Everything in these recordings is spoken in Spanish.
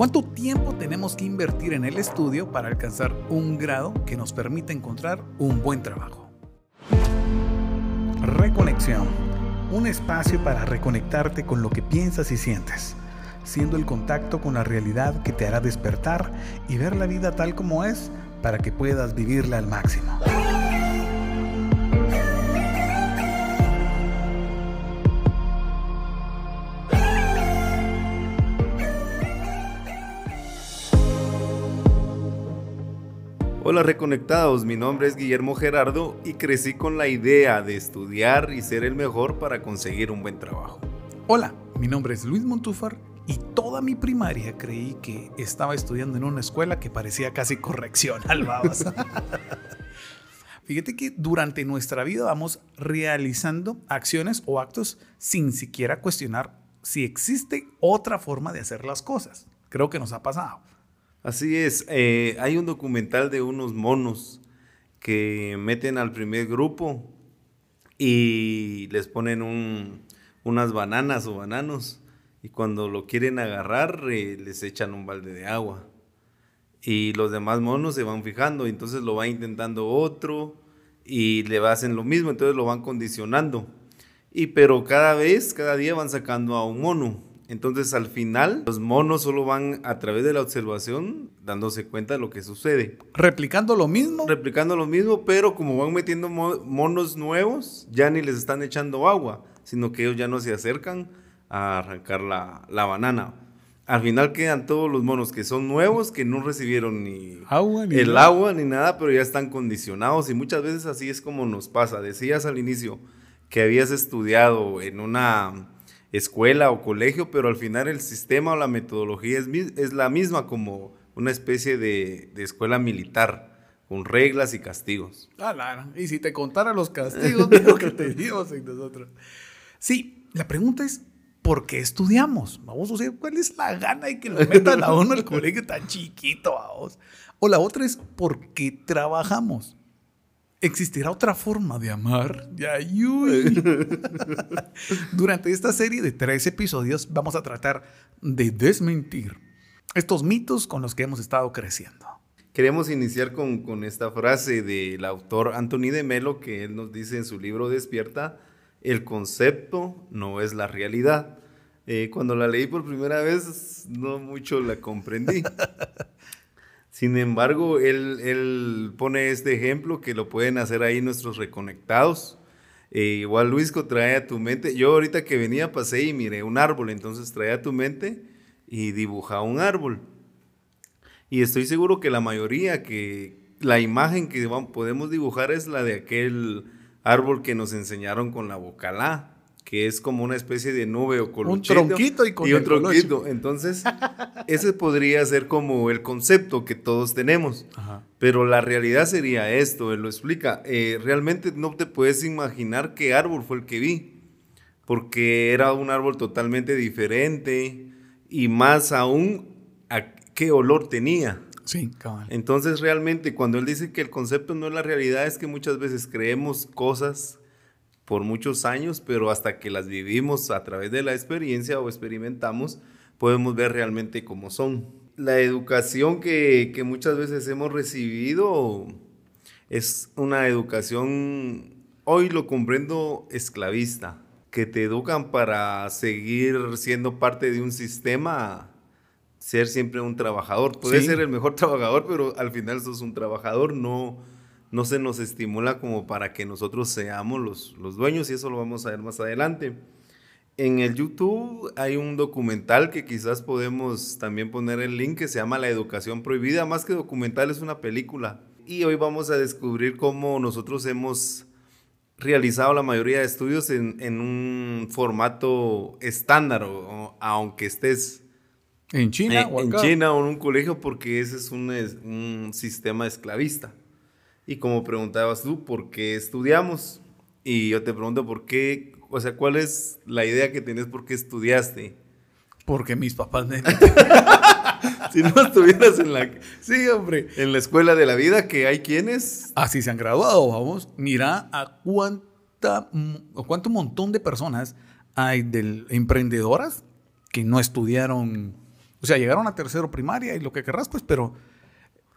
¿Cuánto tiempo tenemos que invertir en el estudio para alcanzar un grado que nos permita encontrar un buen trabajo? Reconexión. Un espacio para reconectarte con lo que piensas y sientes, siendo el contacto con la realidad que te hará despertar y ver la vida tal como es para que puedas vivirla al máximo. Hola reconectados, mi nombre es Guillermo Gerardo y crecí con la idea de estudiar y ser el mejor para conseguir un buen trabajo. Hola, mi nombre es Luis Montúfar y toda mi primaria creí que estaba estudiando en una escuela que parecía casi correccional, vamos. Fíjate que durante nuestra vida vamos realizando acciones o actos sin siquiera cuestionar si existe otra forma de hacer las cosas. Creo que nos ha pasado. Así es, eh, hay un documental de unos monos que meten al primer grupo y les ponen unas bananas o bananos y cuando lo quieren agarrar eh, les echan un balde de agua y los demás monos se van fijando y entonces lo va intentando otro y le hacen lo mismo, entonces lo van condicionando. Y pero cada vez, cada día van sacando a un mono entonces al final los monos solo van a través de la observación dándose cuenta de lo que sucede. Replicando lo mismo. Replicando lo mismo, pero como van metiendo monos nuevos, ya ni les están echando agua, sino que ellos ya no se acercan a arrancar la, banana. Al final quedan todos los monos que son nuevos, que no recibieron ni, agua, ni el agua ni nada, pero ya están condicionados y muchas veces así es como nos pasa. Decías al inicio que habías estudiado en una escuela o colegio, pero al final el sistema o la metodología es, es la misma como una especie de, escuela militar, con reglas y castigos. Ah, Y si te contara los castigos, lo que teníamos en nosotros. Sí, la pregunta es, ¿por qué estudiamos? Vamos a ver, ¿cuál es la gana de que lo metan a uno al colegio tan chiquito? Vamos? O la otra es, ¿por qué trabajamos? ¿Existirá otra forma de amar? Durante esta serie de tres episodios vamos a tratar de desmentir estos mitos con los que hemos estado creciendo. Queremos iniciar con, esta frase del autor Anthony de Melo que él nos dice en su libro Despierta, el concepto no es la realidad. Eh, cuando la leí por primera vez no mucho la comprendí. Sin embargo, él, pone este ejemplo que lo pueden hacer ahí nuestros reconectados. Eh, igual Luisco trae a tu mente. Yo ahorita que venía pasé y miré un árbol, entonces trae a tu mente y dibuja un árbol. Y estoy seguro que la mayoría, que la imagen que podemos dibujar es la de aquel árbol que nos enseñaron con la bocalá que es como una especie de nube o coluchito. Un tronquito y con y un tronquito. Entonces, ese podría ser como el concepto que todos tenemos. Pero la realidad sería esto, él lo explica. Eh, realmente no te puedes imaginar qué árbol fue el que vi, porque era un árbol totalmente diferente y más aún a qué olor tenía. Sí, cabal. Entonces, realmente, cuando él dice que el concepto no es la realidad, es que muchas veces creemos cosas por muchos años, pero hasta que las vivimos a través de la experiencia o experimentamos, podemos ver realmente cómo son. La educación que, muchas veces hemos recibido es una educación, hoy lo comprendo, esclavista, que te educan para seguir siendo parte de un sistema, ser siempre un trabajador. Puedes ser el mejor trabajador, pero al final sos un trabajador, no no se nos estimula como para que nosotros seamos los, los dueños y eso lo vamos a ver más adelante. En el YouTube hay un documental que quizás podemos también poner el link que se llama La Educación Prohibida. Más que documental es una película. Y hoy vamos a descubrir cómo nosotros hemos realizado la mayoría de estudios en, un formato estándar, aunque estés en China, o en China o en un colegio, porque ese es un, un sistema esclavista. Y como preguntabas tú, ¿por qué estudiamos? Y yo te pregunto, ¿por qué? O sea, ¿cuál es la idea que tienes por qué estudiaste? Porque mis papás me... si no estuvieras en la... Sí, hombre. En la escuela de la vida, que hay quienes... Así se han graduado, vamos. Mira a cuánta, o cuánto montón de personas hay de emprendedoras que no estudiaron O sea, llegaron a tercero primaria y lo que querrás, pues, pero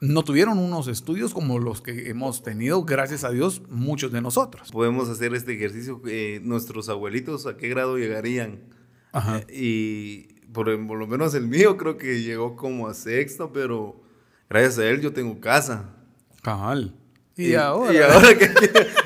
no tuvieron unos estudios como los que hemos tenido, gracias a Dios, muchos de nosotros. Podemos hacer este ejercicio. Eh, nuestros abuelitos, ¿a qué grado llegarían? Ajá. Eh, y por, lo menos el mío creo que llegó como a sexto, pero gracias a él yo tengo casa. Cabal. Y, ahora, y ahora que,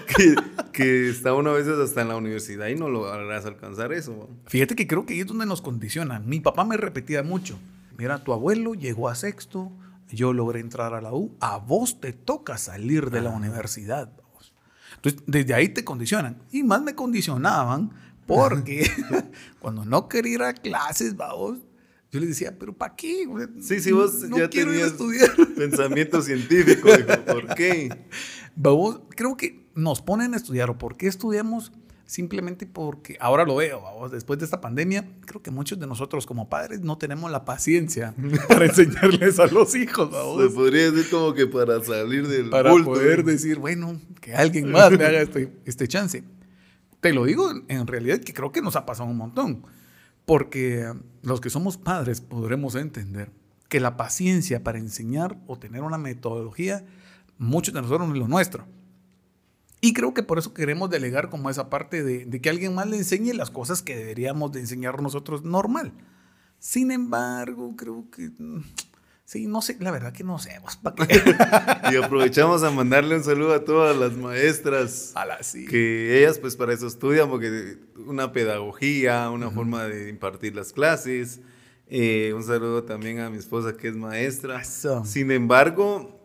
que, que, está uno a veces hasta en la universidad y no lograrás alcanzar eso. Fíjate que creo que ahí es donde nos condicionan. Mi papá me repetía mucho, mira, tu abuelo llegó a sexto, yo logré entrar a la U, a vos te toca salir de la universidad. Entonces, desde ahí te condicionan. Y más me condicionaban porque cuando no quería ir a clases, vamos, yo les decía, pero ¿para qué? Sí, sí, vos no ya quiero tenías estudiar. pensamiento científico. ¿Por qué? Vamos, creo que nos ponen a estudiar o por qué estudiamos simplemente porque ahora lo veo, después de esta pandemia, creo que muchos de nosotros como padres no tenemos la paciencia para enseñarles a los hijos. Se podría decir como que para salir del Para poder decir, bueno, que alguien más me haga este, este chance. Te lo digo en realidad que creo que nos ha pasado un montón, porque los que somos padres podremos entender que la paciencia para enseñar o tener una metodología, muchos de nosotros no es lo nuestro. Y creo que por eso queremos delegar como esa parte de, que alguien más le enseñe las cosas que deberíamos de enseñar nosotros normal. Sin embargo, creo que... Mm, sí, no sé, la verdad que no sé. y aprovechamos a mandarle un saludo a todas las maestras. A las sí. Que ellas pues para eso estudian, porque una pedagogía, una forma de impartir las clases. Eh, un saludo también a mi esposa que es maestra. Sin embargo,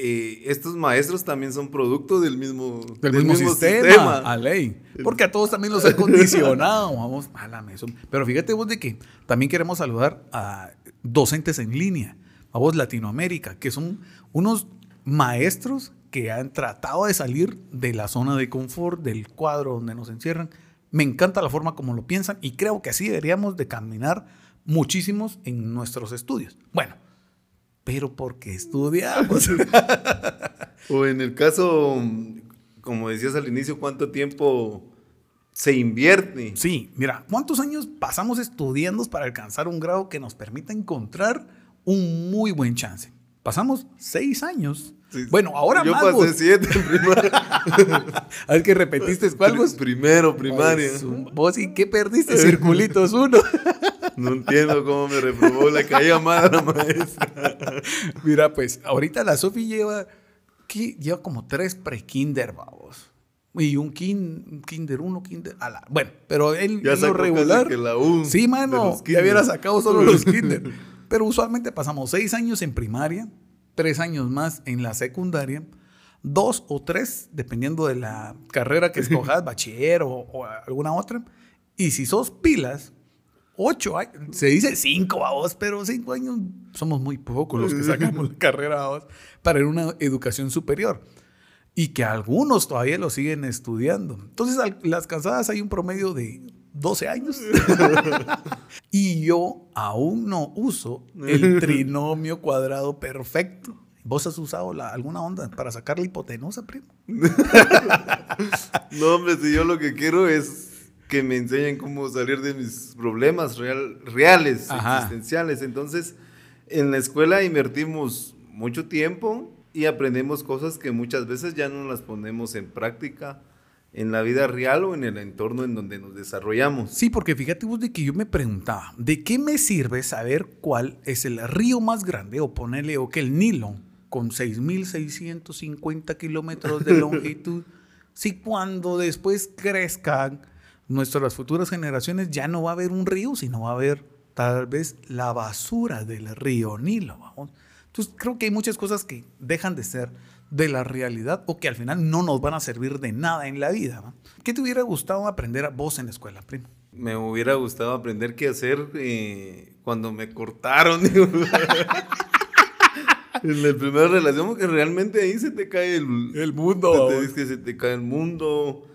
eh, estos maestros también son producto del mismo, del, mismo, sistema, A ley. Porque a todos también los han condicionado. Vamos a la mesa. Pero fíjate vos de que también queremos saludar a docentes en línea. A vos Latinoamérica, que son unos maestros que han tratado de salir de la zona de confort, del cuadro donde nos encierran. Me encanta la forma como lo piensan y creo que así deberíamos de caminar muchísimos en nuestros estudios. Bueno, pero porque estudiamos. o en el caso, como decías al inicio, ¿cuánto tiempo se invierte? Sí, mira, ¿cuántos años pasamos estudiando para alcanzar un grado que nos permita encontrar un muy buen chance? Pasamos seis años. Bueno, ahora Yo pasé siete en primaria. A ver que repetiste cuál Primero, primaria. vos y qué perdiste, circulitos uno. No entiendo cómo me reprobó la caída madre maestra. Mira, pues, ahorita la Sofi lleva, ¿qué? lleva como tres pre-kinder, vamos. Y un, kinder uno, kinder. A bueno, pero él ya lo regular. Que la sí, mano, ya hubiera sacado solo los kinder. Pero usualmente pasamos seis años en primaria, tres años más en la secundaria, dos o tres, dependiendo de la carrera que escojas, bachiller o, o alguna otra. Y si sos pilas, ocho años. Se dice cinco a vos, pero cinco años somos muy pocos los que sacamos la carrera a vos para una educación superior. Y que algunos todavía lo siguen estudiando. Entonces, las casadas hay un promedio de 12 años. y yo aún no uso el trinomio cuadrado perfecto. ¿Vos has usado la, alguna onda para sacar la hipotenusa, primo? no, hombre, si yo lo que quiero es que me enseñen cómo salir de mis problemas real, reales, existenciales. Entonces, en la escuela invertimos mucho tiempo y aprendemos cosas que muchas veces ya no las ponemos en práctica en la vida real o en el entorno en donde nos desarrollamos. Sí, porque fíjate vos de que yo me preguntaba, ¿de qué me sirve saber cuál es el río más grande o ponerle o que el Nilo con 6.650 kilómetros de longitud, si cuando después crezcan nuestras futuras generaciones ya no va a haber un río, sino va a haber tal vez la basura del río Nilo. Vamos. Entonces creo que hay muchas cosas que dejan de ser de la realidad o que al final no nos van a servir de nada en la vida. ¿Qué te hubiera gustado aprender a vos en la escuela, primo? Me hubiera gustado aprender qué hacer eh, cuando me cortaron. en la primera relación, porque realmente ahí se te cae el, el mundo. Te, que se te cae el mundo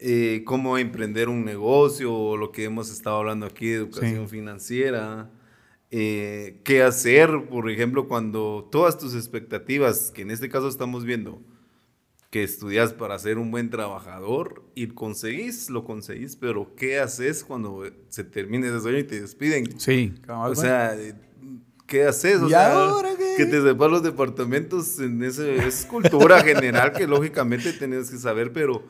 eh, cómo emprender un negocio, o lo que hemos estado hablando aquí de educación financiera, eh, qué hacer, por ejemplo, cuando todas tus expectativas, que en este caso estamos viendo, que estudias para ser un buen trabajador y conseguís, lo conseguís, pero ¿qué haces cuando se termine ese sueño y te despiden? Sí, O sea, ¿qué haces? O ¿Y sea, ahora qué? que te sepas los departamentos en ese, es cultura general que lógicamente tenés que saber, pero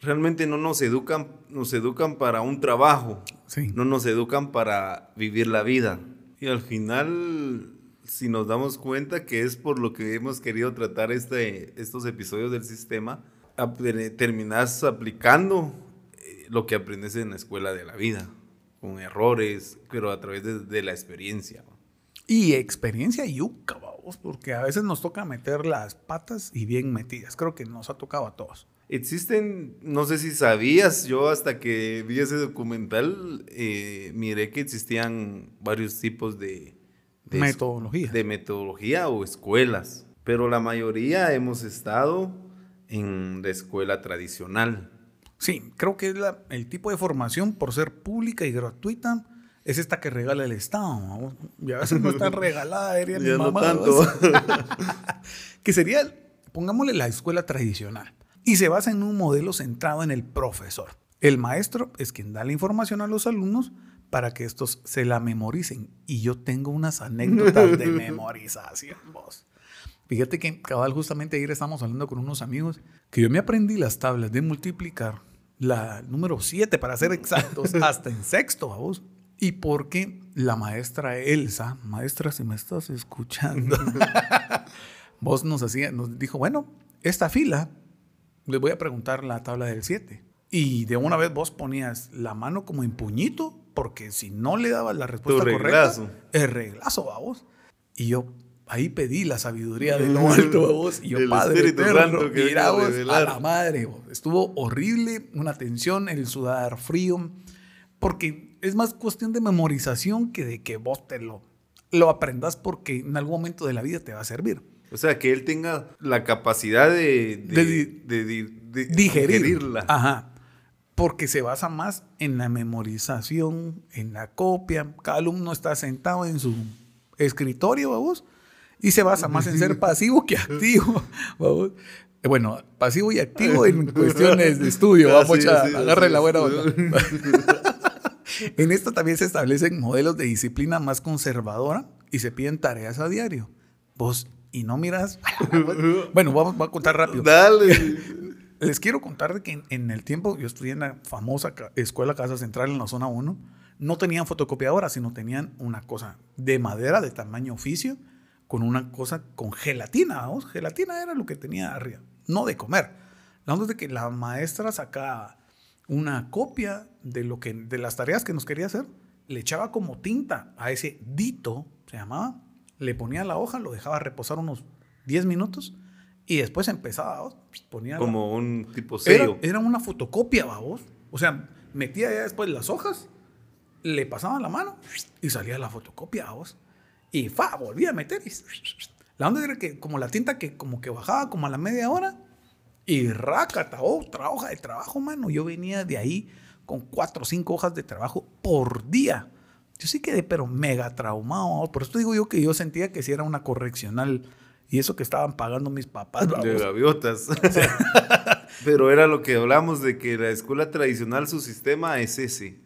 realmente no nos educan, nos educan para un trabajo, Sí. no nos educan para vivir la vida. Y al final, si nos damos cuenta que es por lo que hemos querido tratar este, estos episodios del sistema, ap- terminas aplicando eh, lo que aprendes en la escuela de la vida, con errores, pero a través de, de la experiencia. Y experiencia yuca, vamos, porque a veces nos toca meter las patas y bien metidas. Creo que nos ha tocado a todos. Existen, no sé si sabías, yo hasta que vi ese documental, eh, miré que existían varios tipos de, de Metodología. de metodología o escuelas, pero la mayoría hemos estado en la escuela tradicional. Sí, creo que es la- el tipo de formación, por ser pública y gratuita, es esta que regala el Estado. vamos. Y a veces no está regalada, diría mi Ya no mamá, tanto. que sería, pongámosle la escuela tradicional. Y se basa en un modelo centrado en el profesor. El maestro es quien da la información a los alumnos para que estos se la memoricen. Y yo tengo unas anécdotas de memorización, vos. Fíjate que cabal justamente ayer estábamos hablando con unos amigos que yo me aprendí las tablas de multiplicar, la número 7 para ser exactos, hasta en sexto, vamos. Y porque la maestra Elsa, maestra si me estás escuchando, vos nos hacía, nos dijo, bueno, esta fila, les voy a preguntar la tabla del 7. Y de una vez vos ponías la mano como en puñito, porque si no le dabas la respuesta correcta, reglazo. el reglazo, vamos. Y yo ahí pedí la sabiduría de lo alto, vos. Y yo, Padre Espíritu Santo que mira, vos, a la madre, vos. Estuvo horrible, una tensión, el sudar frío, porque es más cuestión de memorización que de que vos te lo, lo aprendas porque en algún momento de la vida te va a servir. O sea, que él tenga la capacidad de, de, De di- de di- de digerir. digerirla. Ajá. Porque se basa más en la memorización, en la copia. Cada alumno está sentado en su escritorio, vamos, y se basa más en ser pasivo que activo, vamos. Bueno, pasivo y activo en cuestiones de estudio, Ah, vamos, sí, sí, agarre sí, la buena onda. En esto también se establecen modelos de disciplina más conservadora y se piden tareas a diario. Vos, y no miras. Bueno, vamos, voy a contar rápido. Dale. Les quiero contar de que en, en el tiempo, yo estudié en la famosa escuela Casa Central en la zona 1, no tenían fotocopiadora, sino tenían una cosa de madera de tamaño oficio con una cosa con gelatina, vamos. Gelatina era lo que tenía arriba, no de comer. La onda es de que la maestra sacaba una copia de, lo que, de las tareas que nos quería hacer, le echaba como tinta a ese dito, se llamaba, le ponía la hoja, lo dejaba reposar unos 10 minutos y después empezaba, vamos, ponía la- Como un tipo sello. era una fotocopia, vamos. O sea, metía ya después las hojas, le pasaban la mano y salía la fotocopia, vamos. Y fa, volvía a meter. y- la onda era que como la tinta que como que bajaba como a la media hora y rácata, otra hoja de trabajo, mano. Yo venía de ahí con cuatro o cinco hojas de trabajo por día. Yo sí quedé, pero mega traumado. Por eso digo yo que yo sentía que si era una correccional y eso que estaban pagando mis papás. de gaviotas. Pero era lo que hablamos de que la escuela tradicional, su sistema es ese.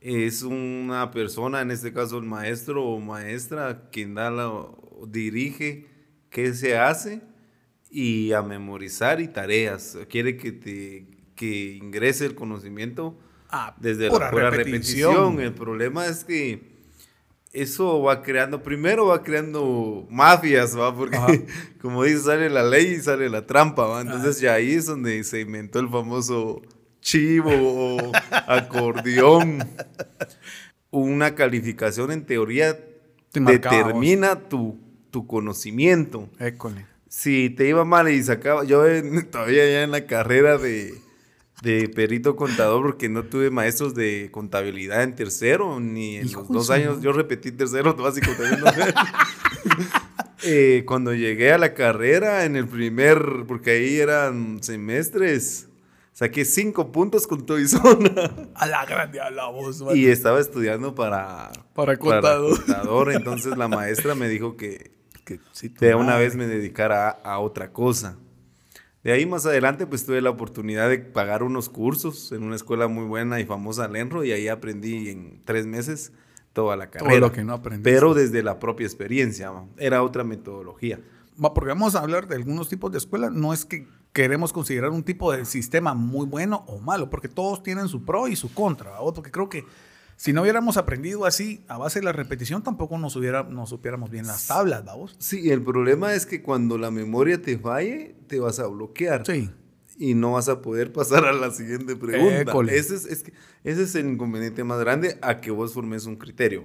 Es una persona, en este caso el maestro o maestra, quien da la, dirige qué se hace y a memorizar y tareas. Quiere que te que ingrese el conocimiento Ah, desde pura la pura repetición. repetición. El problema es que eso va creando, primero va creando mafias, ¿va? Porque Ajá. como dice, sale la ley y sale la trampa, ¿va? Entonces ya ahí es donde se inventó el famoso chivo o acordeón. Una calificación en teoría Te marcaba, determina tu, tu conocimiento. École. Si te iba mal y sacaba, yo en- todavía ya en la carrera de, de perito contador, porque no tuve maestros de contabilidad en tercero, ni en Hijo los dos años, yo repetí tercero básico también. no sé. Eh, cuando llegué a la carrera, en el primer, porque ahí eran semestres, saqué cinco puntos con y zona. A la grande a la voz, man. Y estaba estudiando para, Para contador. contador, entonces la maestra me dijo que, Que sí, tu de una vez me dedicara a, a otra cosa. De ahí más adelante pues tuve la oportunidad de pagar unos cursos en una escuela muy buena y famosa Lenro y ahí aprendí en tres meses toda la carrera. lo que no aprendiste. Pero desde la propia experiencia, era otra metodología. Porque vamos a hablar de algunos tipos de escuela. No es que queremos considerar un tipo de sistema muy bueno o malo, porque todos tienen su pro y su contra. ¿va? Porque creo que si no hubiéramos aprendido así a base de la repetición, tampoco nos, hubiera, nos supiéramos bien las tablas, vamos. Sí, el problema es que cuando la memoria te falle, te vas a bloquear. Sí. Y no vas a poder pasar a la siguiente pregunta. Ese es, ese es el inconveniente más grande a que vos formes un criterio.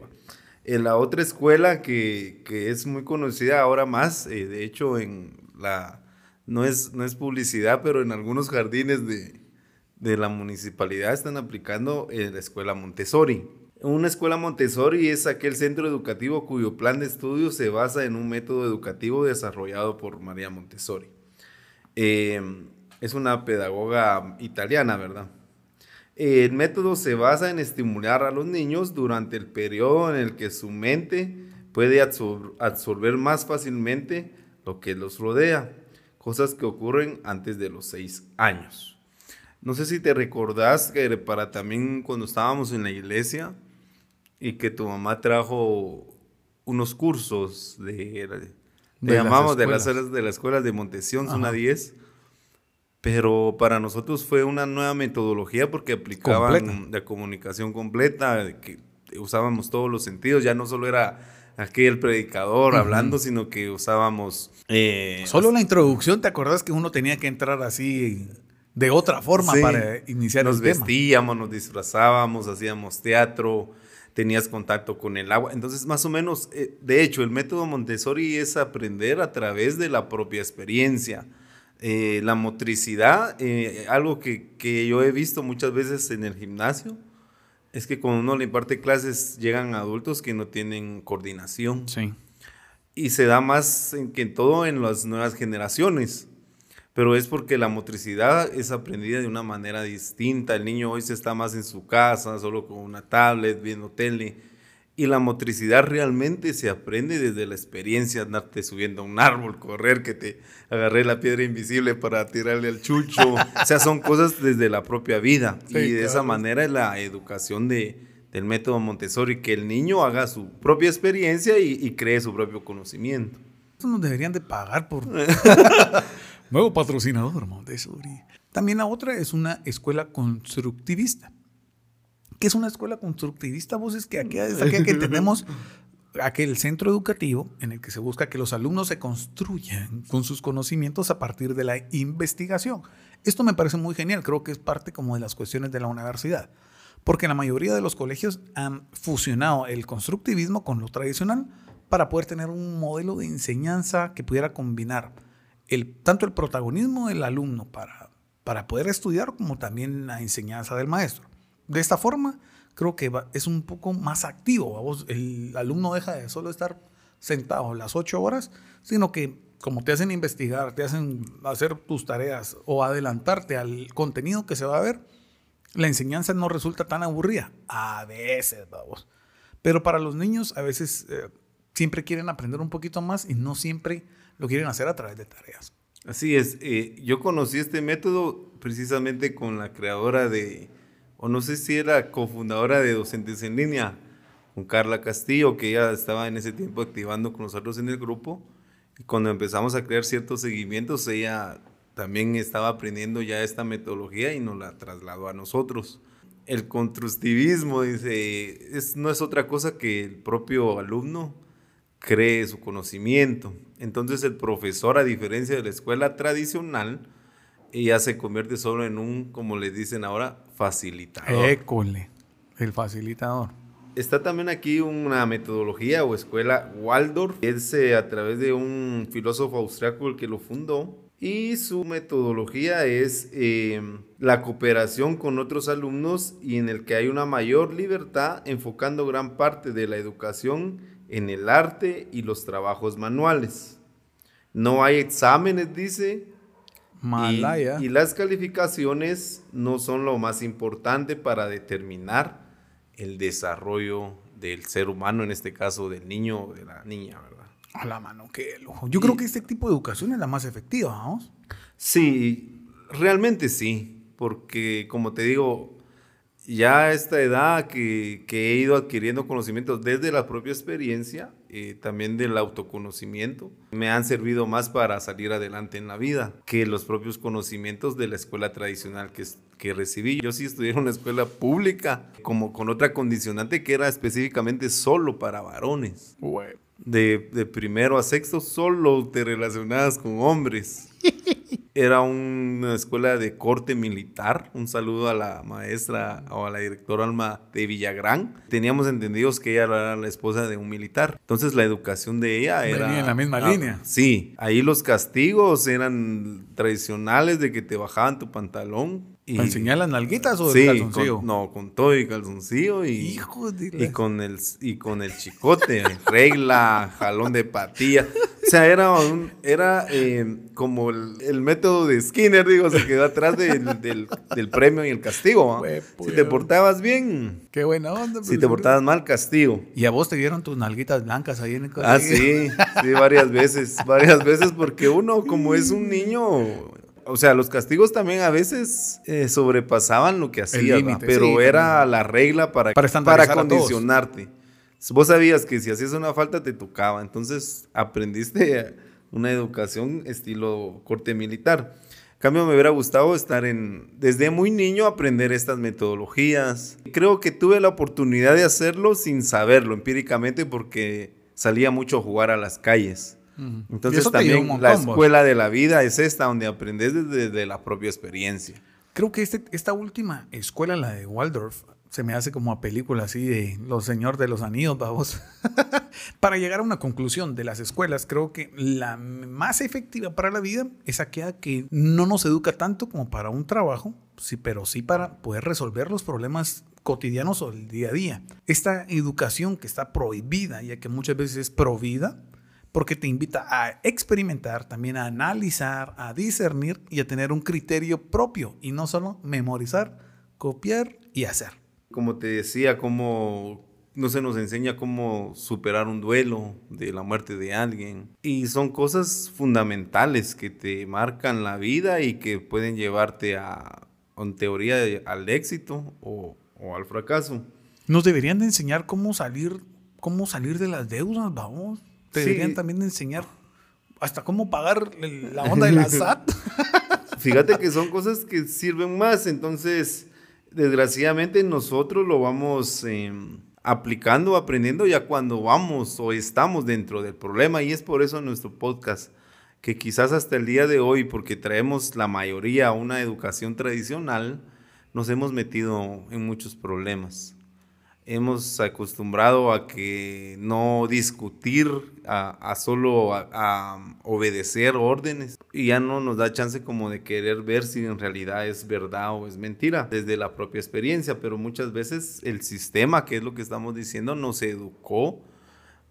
En la otra escuela que, que es muy conocida ahora más, eh, de hecho en la, no es, no es publicidad, pero en algunos jardines de, de la municipalidad están aplicando eh, la escuela Montessori. Una escuela Montessori es aquel centro educativo cuyo plan de estudio se basa en un método educativo desarrollado por María Montessori. Eh, es una pedagoga italiana, ¿verdad? El método se basa en estimular a los niños durante el periodo en el que su mente puede absor- absorber más fácilmente lo que los rodea, cosas que ocurren antes de los seis años. No sé si te recordás que para también cuando estábamos en la iglesia y que tu mamá trajo unos cursos de, llamamos de las de las escuelas de Montesión, zona 10. Pero para nosotros fue una nueva metodología porque aplicaban Completa. la comunicación completa, que usábamos todos los sentidos, ya no solo era aquí el predicador hablando, sino que usábamos... eh, Solo la introducción, ¿te acordás que uno tenía que entrar así de otra forma Sí. para iniciar nos el tema? vestíamos, nos disfrazábamos, hacíamos teatro, tenías contacto con el agua. Entonces, más o menos, eh, de hecho, el método Montessori es aprender a través de la propia experiencia. Eh, la motricidad, eh, algo que, que yo he visto muchas veces en el gimnasio, es que cuando uno le imparte clases llegan adultos que no tienen coordinación Sí. y se da más en que en todo en las nuevas generaciones. Pero es porque la motricidad es aprendida de una manera distinta. El niño hoy se está más en su casa, solo con una tablet, viendo tele. Y la motricidad realmente se aprende desde la experiencia, andarte subiendo a un árbol, correr, que te agarré la piedra invisible para tirarle al chucho. o sea, son cosas desde la propia vida. Sí, y de esa claro. manera es la educación de, del método Montessori, que el niño haga su propia experiencia y, y cree su propio conocimiento. Eso nos deberían de pagar por... Nuevo patrocinador, Montessori. También la otra es una escuela constructivista. ¿Qué es una escuela constructivista? Vos es que aquí es que tenemos aquel centro educativo en el que se busca que los alumnos se construyan con sus conocimientos a partir de la investigación. Esto me parece muy genial, creo que es parte como de las cuestiones de la universidad, porque la mayoría de los colegios han fusionado el constructivismo con lo tradicional para poder tener un modelo de enseñanza que pudiera combinar tanto el protagonismo del alumno para, para poder estudiar como también la enseñanza del maestro. De esta forma, creo que es un poco más activo. vamos, El alumno deja de solo estar sentado las ocho horas, sino que como te hacen investigar, te hacen hacer tus tareas o adelantarte al contenido que se va a ver, la enseñanza no resulta tan aburrida. A veces, vamos. Pero para los niños, a veces eh, siempre quieren aprender un poquito más y no siempre lo quieren hacer a través de tareas. Así es, eh, yo conocí este método precisamente con la creadora de, o no sé si era cofundadora de Docentes en Línea, con Carla Castillo, que ella estaba en ese tiempo activando con nosotros en el grupo. Y cuando empezamos a crear ciertos seguimientos, ella también estaba aprendiendo ya esta metodología y nos la trasladó a nosotros. El constructivismo, dice, es, no es otra cosa que el propio alumno cree su conocimiento. Entonces el profesor, a diferencia de la escuela tradicional, ya se convierte solo en un, como les dicen ahora, facilitador. École, el facilitador. Está también aquí una metodología o escuela Waldorf. Es eh, a través de un filósofo austriaco el que lo fundó. Y su metodología es eh, la cooperación con otros alumnos y en el que hay una mayor libertad enfocando gran parte de la educación en el arte y los trabajos manuales. No hay exámenes, dice, Malaya. Y, las calificaciones no son lo más importante para determinar el desarrollo del ser humano, en este caso del niño o de la niña, ¿verdad? A la mano, qué lujo. Yo creo que este tipo de educación es la más efectiva, vamos. Sí, realmente sí, porque como te digo, ya a esta edad que, que, he ido adquiriendo conocimientos desde la propia experiencia, eh, también del autoconocimiento, me han servido más para salir adelante en la vida que los propios conocimientos de la escuela tradicional que, que recibí. Yo sí estudié en una escuela pública, como con otra condicionante que era específicamente solo para varones. De, de primero a sexto solo te relacionabas con hombres. Era una escuela de corte militar. Un saludo a la maestra o a la directora Alma de Villagrán. Teníamos entendidos que ella era la esposa de un militar. Entonces la educación de ella era... Venía en la misma ah, línea. Sí. Ahí los castigos eran tradicionales de que te bajaban tu pantalón ¿Para enseñar las nalguitas o sí, el calzoncillo? Con, no, con todo y calzoncillo y, Hijo de y con el y con el chicote, regla, jalón de patilla. O sea, era un, era eh, como el, el, método de Skinner, digo, se quedó atrás del, del, del premio y el castigo. ¿eh? Si te portabas bien. Qué buena onda. Si te portabas mal, castigo. Y a vos te dieron tus nalguitas blancas ahí en el colegio. Ah, sí, sí, varias veces, varias veces, porque uno como es un niño o sea, los castigos también a veces eh, sobrepasaban lo que hacía, pero sí, era la regla para, para, para condicionarte. Vos sabías que si hacías una falta te tocaba, entonces aprendiste una educación estilo corte militar. En cambio, me hubiera gustado estar en, desde muy niño, aprender estas metodologías. Creo que tuve la oportunidad de hacerlo sin saberlo empíricamente porque salía mucho a jugar a las calles. Entonces también la escuela de la vida es esta, donde aprendes desde, desde la propia experiencia. Creo que este, esta última escuela, la de Waldorf, se me hace como a película así de Los Señor de los Anillos, vamos. para llegar a una conclusión de las escuelas, creo que la más efectiva para la vida es aquella que no nos educa tanto como para un trabajo, sí, pero sí para poder resolver los problemas cotidianos o el día a día. Esta educación que está prohibida, ya que muchas veces es provida, porque te invita a experimentar, también a analizar, a discernir y a tener un criterio propio y no solo memorizar, copiar y hacer. Como te decía, cómo no se nos enseña cómo superar un duelo de la muerte de alguien. Y son cosas fundamentales que te marcan la vida y que pueden llevarte a, en teoría, al éxito o, o al fracaso. Nos deberían de enseñar cómo salir, cómo salir de las deudas, vamos. Te deberían también enseñar hasta cómo pagar la onda de la SAT. Fíjate que son cosas que sirven más, entonces, desgraciadamente nosotros lo vamos eh, aplicando, aprendiendo ya cuando vamos o estamos dentro del problema y es por eso nuestro podcast, que quizás hasta el día de hoy, porque traemos la mayoría una educación tradicional, nos hemos metido en muchos problemas hemos acostumbrado a que no discutir, a, solo a, obedecer órdenes y ya no nos da chance como de querer ver si en realidad es verdad o es mentira desde la propia experiencia, pero muchas veces el sistema, que es lo que estamos diciendo, nos educó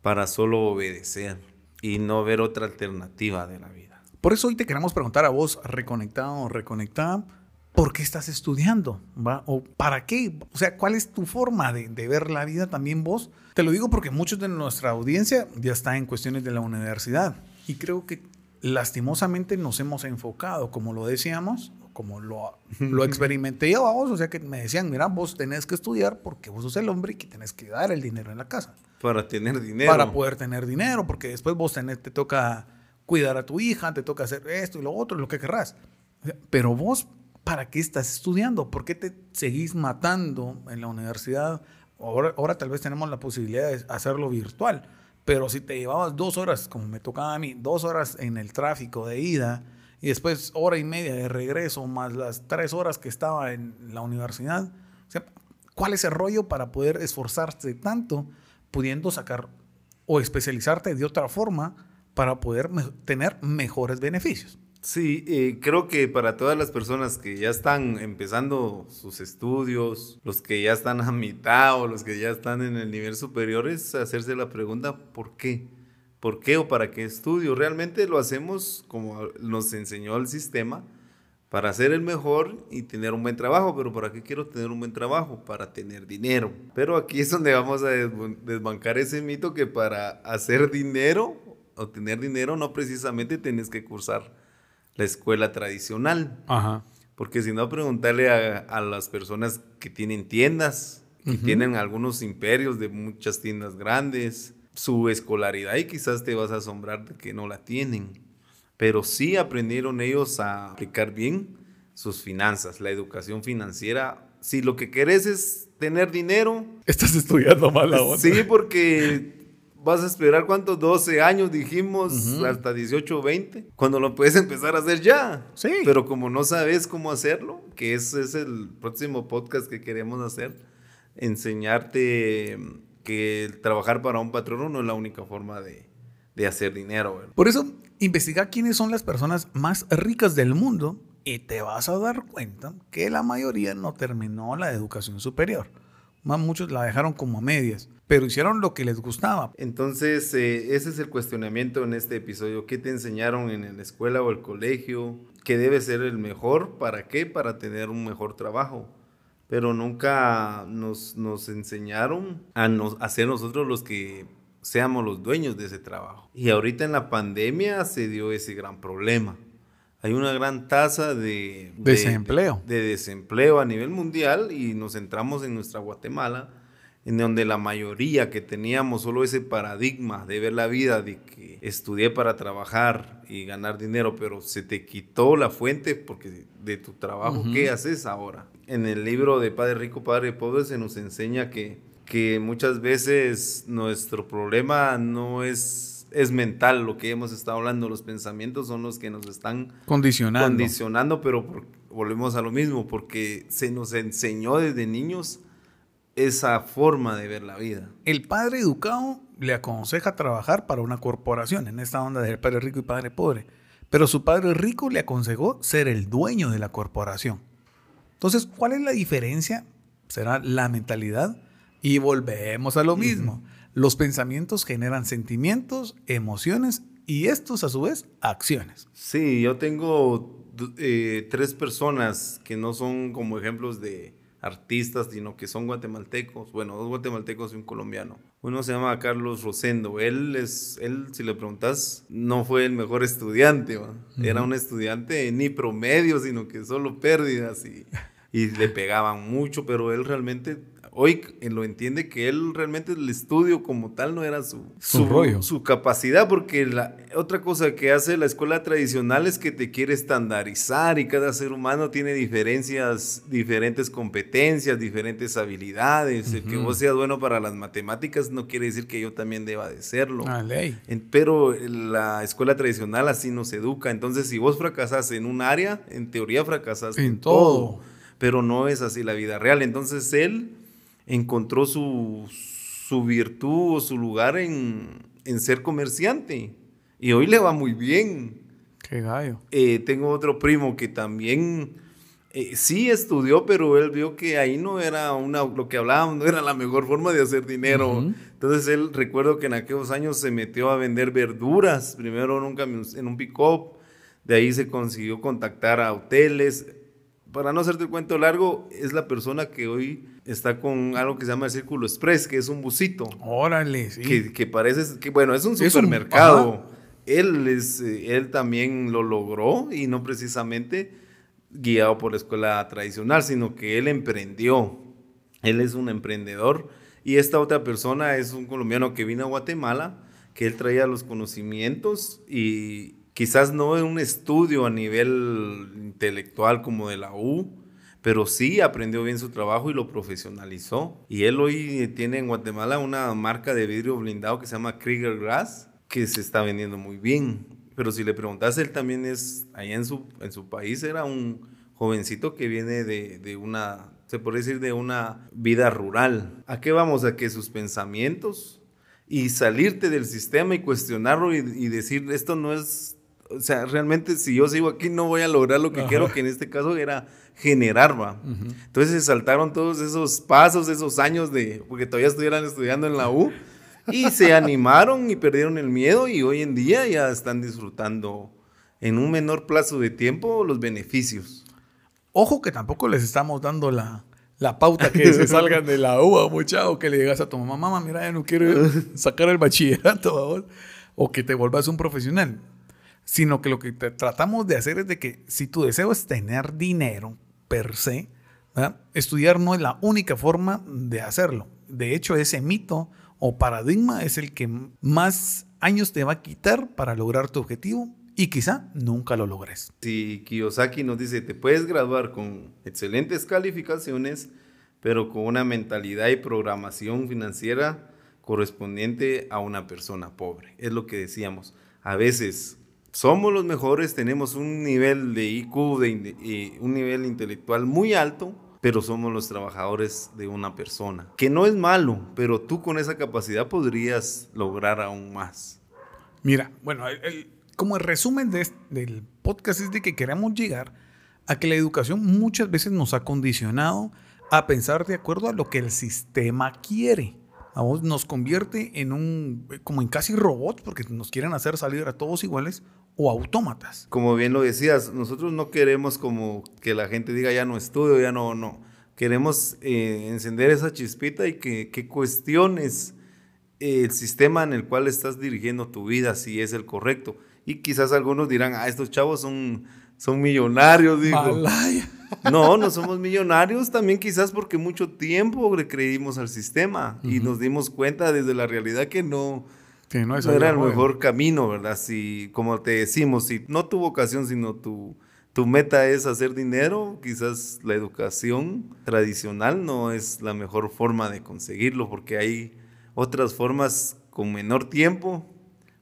para solo obedecer y no ver otra alternativa de la vida. Por eso hoy te queremos preguntar a vos, reconectado o reconectada, ¿por qué estás estudiando? ¿Va? ¿O para qué? O sea, ¿cuál es tu forma de, de, ver la vida también vos? Te lo digo porque muchos de nuestra audiencia ya está en cuestiones de la universidad y creo que lastimosamente nos hemos enfocado, como lo decíamos, como lo, lo experimenté yo a vos, o sea que me decían, mira, vos tenés que estudiar porque vos sos el hombre y que tenés que dar el dinero en la casa. Para tener dinero. Para poder tener dinero, porque después vos tenés, te toca cuidar a tu hija, te toca hacer esto y lo otro, lo que querrás. Pero vos ¿para qué estás estudiando? ¿Por qué te seguís matando en la universidad? Ahora, ahora tal vez tenemos la posibilidad de hacerlo virtual, pero si te llevabas dos horas, como me tocaba a mí, dos horas en el tráfico de ida y después hora y media de regreso, más las tres horas que estaba en la universidad, ¿cuál es el rollo para poder esforzarse tanto pudiendo sacar o especializarte de otra forma para poder tener mejores beneficios? Sí, eh, creo que para todas las personas que ya están empezando sus estudios, los que ya están a mitad o los que ya están en el nivel superior, es hacerse la pregunta, ¿por qué? ¿Por qué o para qué estudio? Realmente lo hacemos como nos enseñó el sistema, para ser el mejor y tener un buen trabajo, pero ¿para qué quiero tener un buen trabajo? Para tener dinero. Pero aquí es donde vamos a desbancar ese mito que para hacer dinero o tener dinero no precisamente tienes que cursar la escuela tradicional. Ajá. Porque si no, preguntarle a, a las personas que tienen tiendas, que tienen algunos imperios de muchas tiendas grandes, su escolaridad y quizás te vas a asombrar de que no la tienen. Pero sí aprendieron ellos a aplicar bien sus finanzas, la educación financiera. Si lo que querés es tener dinero. Estás estudiando mal ahora. Sí, porque vas a esperar cuántos 12 años dijimos hasta 18 o 20 cuando lo puedes empezar a hacer ya. Sí. Pero como no sabes cómo hacerlo que ese es el próximo podcast que queremos hacer enseñarte que trabajar para un patrón no es la única forma de, de hacer dinero ¿verdad? por eso investiga quiénes son las personas más ricas del mundo y te vas a dar cuenta que la mayoría no terminó la educación superior. Más muchos la dejaron como a medias, pero hicieron lo que les gustaba. Entonces, eh, ese es el cuestionamiento en este episodio. ¿Qué te enseñaron en la escuela o el colegio? ¿Qué debe ser el mejor? ¿Para qué? Para tener un mejor trabajo. Pero nunca nos, nos enseñaron a, nos, a ser nosotros los que seamos los dueños de ese trabajo. Y ahorita en la pandemia se dio ese gran problema hay una gran tasa de, desempleo. De, de, desempleo a nivel mundial y nos centramos en nuestra Guatemala, en donde la mayoría que teníamos solo ese paradigma de ver la vida, de que estudié para trabajar y ganar dinero, pero se te quitó la fuente porque de tu trabajo, ¿qué haces ahora? En el libro de Padre Rico, Padre Pobre se nos enseña que, que muchas veces nuestro problema no es es mental lo que hemos estado hablando, los pensamientos son los que nos están condicionando. Condicionando, pero volvemos a lo mismo, porque se nos enseñó desde niños esa forma de ver la vida. El padre educado le aconseja trabajar para una corporación, en esta onda del padre rico y padre pobre, pero su padre rico le aconsejó ser el dueño de la corporación. Entonces, ¿cuál es la diferencia? Será la mentalidad y volvemos a lo mismo. Los pensamientos generan sentimientos, emociones y estos a su vez acciones. Sí, yo tengo eh, tres personas que no son como ejemplos de artistas, sino que son guatemaltecos. Bueno, dos guatemaltecos y un colombiano. Uno se llama Carlos Rosendo. Él es, él, si le preguntas, no fue el mejor estudiante. Era un estudiante ni promedio, sino que solo pérdidas y, y le pegaban mucho, pero él realmente hoy lo entiende que él realmente el estudio como tal no era su, su, rollo. su capacidad, porque la otra cosa que hace la escuela tradicional es que te quiere estandarizar y cada ser humano tiene diferencias, diferentes competencias, diferentes habilidades. El que vos seas bueno para las matemáticas no quiere decir que yo también deba de serlo. Ah, ley. pero la escuela tradicional así nos educa. Entonces, si vos fracasas en un área, en teoría fracasas en, todo. todo. Pero no es así la vida real. Entonces, él encontró su, su virtud o su lugar en, en, ser comerciante. Y hoy le va muy bien. Qué gallo. Eh, tengo otro primo que también eh, sí estudió, pero él vio que ahí no era una, lo que hablábamos, no era la mejor forma de hacer dinero. Entonces él, recuerdo que en aquellos años se metió a vender verduras, primero en un, en un pick-up, de ahí se consiguió contactar a hoteles. Para no hacerte el cuento largo, es la persona que hoy está con algo que se llama el Círculo Express, que es un busito. Órale, sí. Que, que parece, que bueno, es un supermercado. él, es, eh, él también lo logró y no precisamente guiado por la escuela tradicional, sino que él emprendió. Él es un emprendedor. Y esta otra persona es un colombiano que vino a Guatemala, que él traía los conocimientos y quizás no en un estudio a nivel intelectual como de la U, pero sí aprendió bien su trabajo y lo profesionalizó. Y él hoy tiene en Guatemala una marca de vidrio blindado que se llama Krieger Glass, que se está vendiendo muy bien. Pero si le preguntas, él también es, allá en su, en su país era un jovencito que viene de, de una, se puede decir, de una vida rural. ¿A qué vamos? A que sus pensamientos y salirte del sistema y cuestionarlo y, y decir, esto no es o sea, realmente si yo sigo aquí no voy a lograr lo que quiero, que en este caso era generar, va. Entonces se saltaron todos esos pasos, esos años de, porque todavía estuvieran estudiando en la U, y se animaron y perdieron el miedo y hoy en día ya están disfrutando en un menor plazo de tiempo los beneficios. Ojo que tampoco les estamos dando la, la pauta que se salgan de la U, muchacho, que le digas a tu mamá, mamá, mira, ya no quiero sacar el bachillerato, o que te vuelvas un profesional sino que lo que tratamos de hacer es de que si tu deseo es tener dinero per se, estudiar no es la única forma de hacerlo. De hecho, ese mito o paradigma es el que más años te va a quitar para lograr tu objetivo y quizá nunca lo logres. Si Kiyosaki nos dice, te puedes graduar con excelentes calificaciones, pero con una mentalidad y programación financiera correspondiente a una persona pobre. Es lo que decíamos. A veces somos los mejores, tenemos un nivel de IQ, de, un nivel intelectual muy alto, pero somos los trabajadores de una persona. Que no es malo, pero tú con esa capacidad podrías lograr aún más. Mira, bueno, como el resumen del podcast es de que queremos llegar a que la educación muchas veces nos ha condicionado a pensar de acuerdo a lo que el sistema quiere. nos convierte en un, como en casi robots, porque nos quieren hacer salir a todos iguales, o autómatas. Como bien lo decías, nosotros no queremos como que la gente diga ya no estudio, ya no, no. Queremos eh, encender esa chispita y que, que cuestiones el sistema en el cual estás dirigiendo tu vida, si es el correcto. Y quizás algunos dirán, ah, estos chavos son, son millonarios, digo. No, no somos millonarios también quizás porque mucho tiempo le creímos al sistema y nos dimos cuenta desde la realidad que no, no, era el mejor camino, ¿verdad? Si, como te decimos, si no tu vocación, sino tu, tu meta es hacer dinero, quizás la educación tradicional no es la mejor forma de conseguirlo, porque hay otras formas con menor tiempo,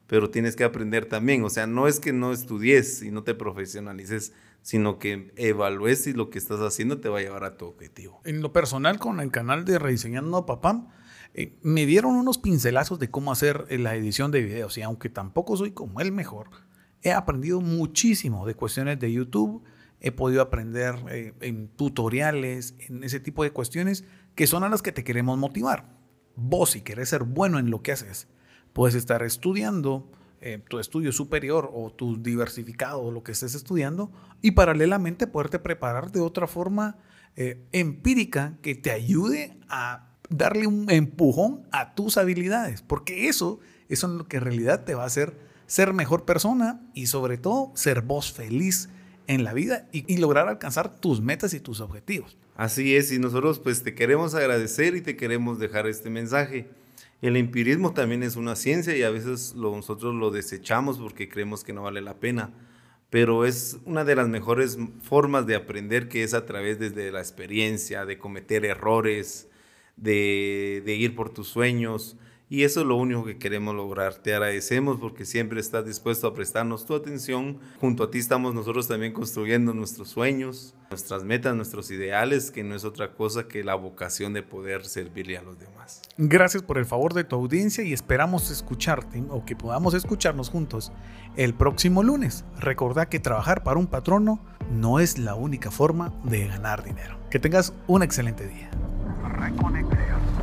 pero tienes que aprender también. O sea, no es que no estudies y no te profesionalices, sino que evalúes si lo que estás haciendo te va a llevar a tu objetivo. En lo personal, con el canal de Rediseñando Papá, eh, me dieron unos pincelazos de cómo hacer eh, la edición de videos y aunque tampoco soy como el mejor, he aprendido muchísimo de cuestiones de YouTube, he podido aprender eh, en tutoriales, en ese tipo de cuestiones que son a las que te queremos motivar. Vos si querés ser bueno en lo que haces, puedes estar estudiando tu estudio superior o tu diversificado o lo que estés estudiando y paralelamente poderte preparar de otra forma empírica que te ayude a darle un empujón a tus habilidades, porque eso, eso es lo que en realidad te va a hacer ser mejor persona y sobre todo ser vos feliz en la vida y, lograr alcanzar tus metas y tus objetivos. Así es, y nosotros pues te queremos agradecer y te queremos dejar este mensaje. El empirismo también es una ciencia y a veces nosotros lo desechamos porque creemos que no vale la pena, pero es una de las mejores formas de aprender que es a través desde la experiencia, de cometer errores, de, ir por tus sueños, y eso es lo único que queremos lograr. Te agradecemos porque siempre estás dispuesto a prestarnos tu atención. Junto a ti estamos nosotros también construyendo nuestros sueños, nuestras metas, nuestros ideales, que no es otra cosa que la vocación de poder servirle a los demás. Gracias por el favor de tu audiencia y esperamos escucharte o que podamos escucharnos juntos el próximo lunes. Recordá que trabajar para un patrono no es la única forma de ganar dinero. Que tengas un excelente día. Reconectar.